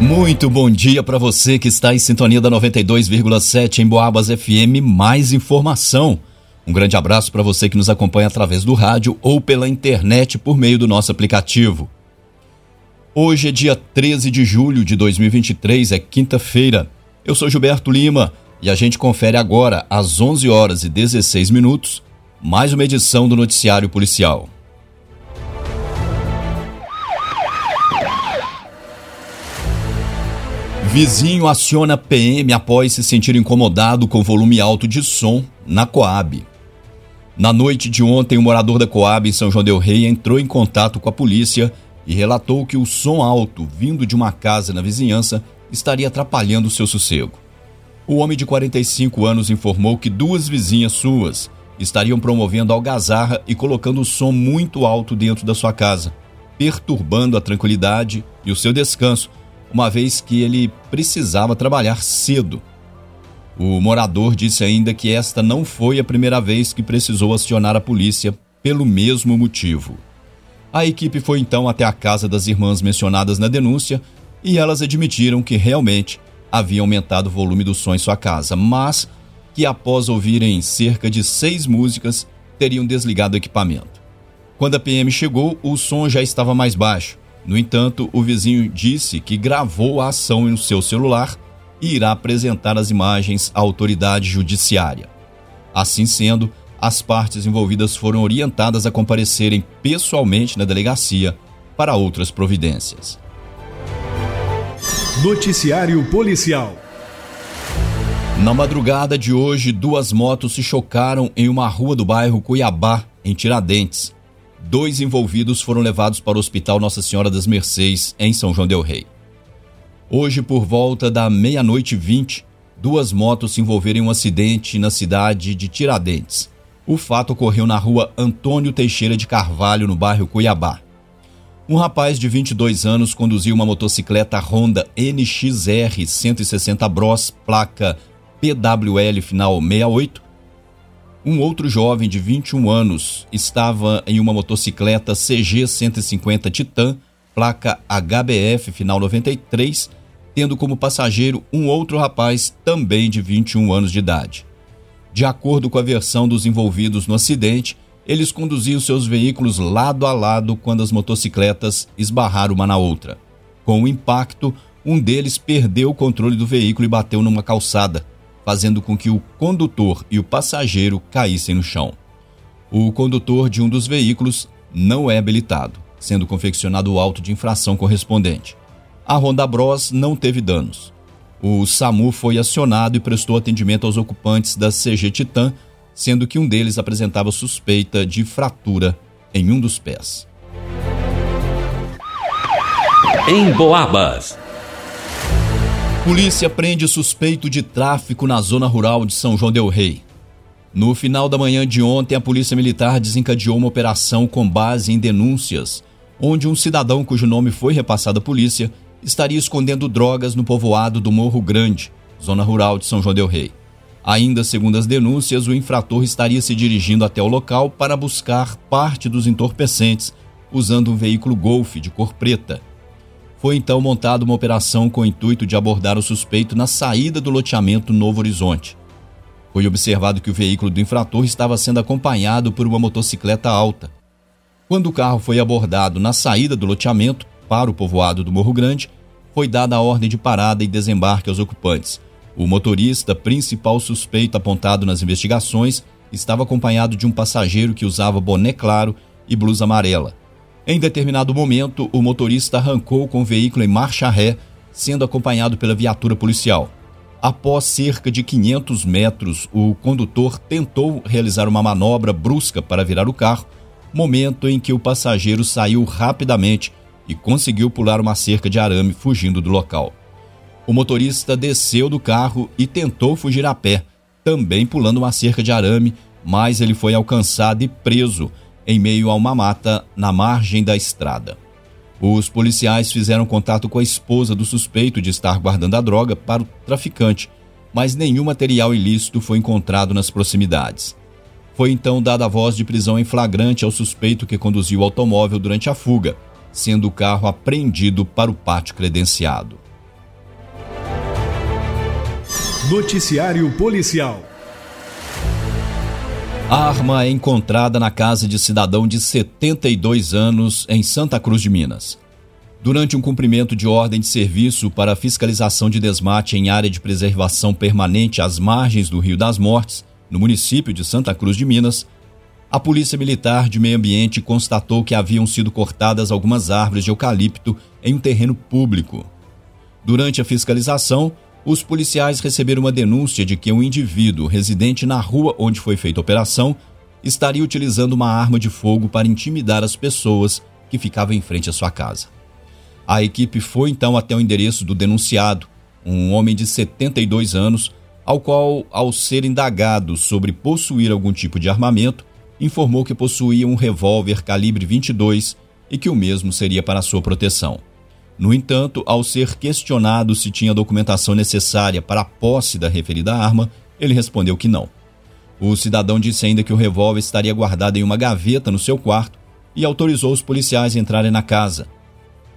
Muito bom dia para você que está em sintonia da 92,7 em Boabas FM. Mais informação. Um grande abraço para você que nos acompanha através do rádio ou pela internet por meio do nosso aplicativo. Hoje é dia 13 de julho de 2023, é quinta-feira. Eu sou Gilberto Lima e a gente confere agora, às 11 horas e 16 minutos, mais uma edição do Noticiário Policial. Vizinho aciona PM após se sentir incomodado com volume alto de som na Coab. Na noite de ontem, um morador da Coab em São João del Rei entrou em contato com a polícia e relatou que o som alto vindo de uma casa na vizinhança estaria atrapalhando seu sossego. O homem de 45 anos informou que duas vizinhas suas estariam promovendo algazarra e colocando o som muito alto dentro da sua casa, perturbando a tranquilidade e o seu descanso, uma vez que ele precisava trabalhar cedo. O morador disse ainda que esta não foi a primeira vez que precisou acionar a polícia pelo mesmo motivo. A equipe foi então até a casa das irmãs mencionadas na denúncia e elas admitiram que realmente havia aumentado o volume do som em sua casa, mas que após ouvirem cerca de seis músicas teriam desligado o equipamento. Quando a PM chegou, o som já estava mais baixo. No entanto, o vizinho disse que gravou a ação no seu celular e irá apresentar as imagens à autoridade judiciária. Assim sendo, as partes envolvidas foram orientadas a comparecerem pessoalmente na delegacia para outras providências. Noticiário Policial Na madrugada de hoje, duas motos se chocaram em uma rua do bairro Cuiabá, em Tiradentes. Dois envolvidos foram levados para o Hospital Nossa Senhora das Mercês, em São João Del Rei. Hoje, por volta da meia-noite e vinte, duas motos se envolveram em um acidente na cidade de Tiradentes. O fato ocorreu na rua Antônio Teixeira de Carvalho, no bairro Cuiabá. Um rapaz de 22 anos conduziu uma motocicleta Honda NXR 160 Bros, placa PWL final 68. Um outro jovem de 21 anos estava em uma motocicleta CG 150 Titan, placa HBF final 93, tendo como passageiro um outro rapaz também de 21 anos de idade. De acordo com a versão dos envolvidos no acidente, eles conduziam seus veículos lado a lado quando as motocicletas esbarraram uma na outra. Com o impacto, um deles perdeu o controle do veículo e bateu numa calçada, fazendo com que o condutor e o passageiro caíssem no chão. O condutor de um dos veículos não é habilitado, sendo confeccionado o auto de infração correspondente. A Honda Bros não teve danos o SAMU foi acionado e prestou atendimento aos ocupantes da CG Titan, sendo que um deles apresentava suspeita de fratura em um dos pés. Em Boabas. Polícia prende suspeito de tráfico na zona rural de São João del Rei. No final da manhã de ontem, a Polícia Militar desencadeou uma operação com base em denúncias, onde um cidadão cujo nome foi repassado à polícia estaria escondendo drogas no povoado do Morro Grande, zona rural de São João del Rei. Ainda segundo as denúncias, o infrator estaria se dirigindo até o local para buscar parte dos entorpecentes usando um veículo Golf de cor preta. Foi então montada uma operação com o intuito de abordar o suspeito na saída do loteamento Novo Horizonte. Foi observado que o veículo do infrator estava sendo acompanhado por uma motocicleta alta. Quando o carro foi abordado na saída do loteamento, para o povoado do Morro Grande, foi dada a ordem de parada e desembarque aos ocupantes. O motorista, principal suspeito apontado nas investigações, estava acompanhado de um passageiro que usava boné claro e blusa amarela. Em determinado momento, o motorista arrancou com o veículo em marcha ré, sendo acompanhado pela viatura policial. Após cerca de 500 metros, o condutor tentou realizar uma manobra brusca para virar o carro, momento em que o passageiro saiu rapidamente e conseguiu pular uma cerca de arame fugindo do local. O motorista desceu do carro e tentou fugir a pé, também pulando uma cerca de arame, mas ele foi alcançado e preso em meio a uma mata na margem da estrada. Os policiais fizeram contato com a esposa do suspeito de estar guardando a droga para o traficante, mas nenhum material ilícito foi encontrado nas proximidades. Foi então dada a voz de prisão em flagrante ao suspeito que conduziu o automóvel durante a fuga, sendo o carro apreendido para o pátio credenciado. Noticiário Policial Arma é encontrada na casa de cidadão de 72 anos em Santa Cruz de Minas. Durante um cumprimento de ordem de serviço para fiscalização de desmate em área de preservação permanente às margens do Rio das Mortes, no município de Santa Cruz de Minas, a Polícia Militar de Meio Ambiente constatou que haviam sido cortadas algumas árvores de eucalipto em um terreno público. Durante a fiscalização, os policiais receberam uma denúncia de que um indivíduo residente na rua onde foi feita a operação estaria utilizando uma arma de fogo para intimidar as pessoas que ficavam em frente à sua casa. A equipe foi então até o endereço do denunciado, um homem de 72 anos, ao qual, ao ser indagado sobre possuir algum tipo de armamento, informou que possuía um revólver calibre 22 e que o mesmo seria para sua proteção. No entanto, ao ser questionado se tinha documentação necessária para a posse da referida arma, ele respondeu que não. O cidadão disse ainda que o revólver estaria guardado em uma gaveta no seu quarto e autorizou os policiais a entrarem na casa.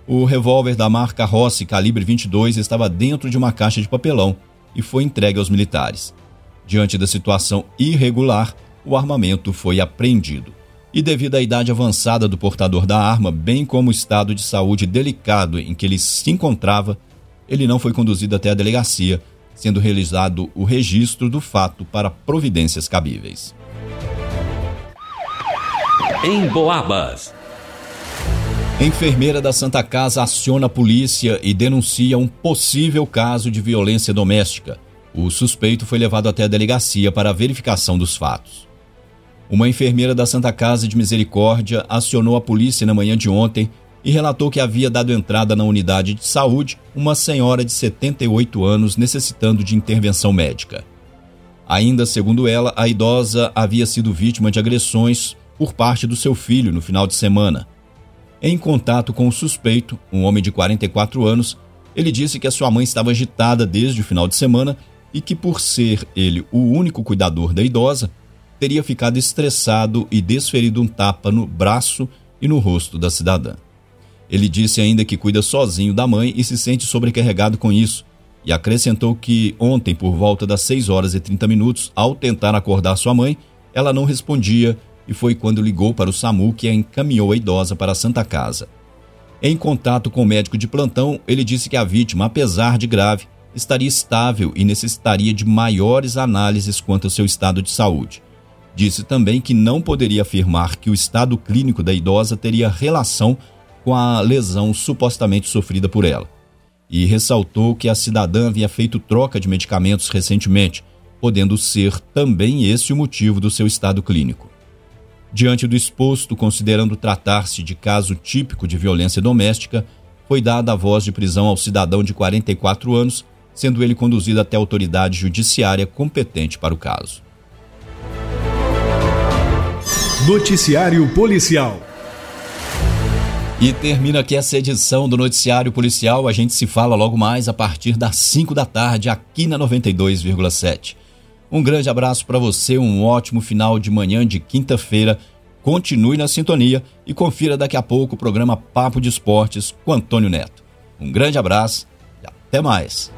O revólver da marca Rossi calibre 22 estava dentro de uma caixa de papelão e foi entregue aos militares. Diante da situação irregular, o armamento foi apreendido. E devido à idade avançada do portador da arma, bem como o estado de saúde delicado em que ele se encontrava, ele não foi conduzido até a delegacia, sendo realizado o registro do fato para providências cabíveis. Em Boabas. Enfermeira da Santa Casa aciona a polícia e denuncia um possível caso de violência doméstica. O suspeito foi levado até a delegacia para a verificação dos fatos. Uma enfermeira da Santa Casa de Misericórdia acionou a polícia na manhã de ontem e relatou que havia dado entrada na unidade de saúde uma senhora de 78 anos necessitando de intervenção médica. Ainda segundo ela, a idosa havia sido vítima de agressões por parte do seu filho no final de semana. Em contato com o suspeito, um homem de 44 anos, ele disse que a sua mãe estava agitada desde o final de semana e que, por ser ele o único cuidador da idosa, teria ficado estressado e desferido um tapa no braço e no rosto da cidadã. Ele disse ainda que cuida sozinho da mãe e se sente sobrecarregado com isso, e acrescentou que ontem, por volta das 6 horas e 30 minutos, ao tentar acordar sua mãe, ela não respondia e foi quando ligou para o SAMU que a encaminhou a idosa para a Santa Casa. Em contato com o médico de plantão, ele disse que a vítima, apesar de grave, estaria estável e necessitaria de maiores análises quanto ao seu estado de saúde. Disse também que não poderia afirmar que o estado clínico da idosa teria relação com a lesão supostamente sofrida por ela. E ressaltou que a cidadã havia feito troca de medicamentos recentemente, podendo ser também esse o motivo do seu estado clínico. Diante do exposto, considerando tratar-se de caso típico de violência doméstica, foi dada a voz de prisão ao cidadão de 44 anos, sendo ele conduzido até a autoridade judiciária competente para o caso. Noticiário Policial. E termina aqui essa edição do Noticiário Policial. A gente se fala logo mais a partir das 5 da tarde aqui na 92,7. Um grande abraço para você, um ótimo final de manhã de quinta-feira. Continue na sintonia e confira daqui a pouco o programa Papo de Esportes com Antônio Neto. Um grande abraço e até mais.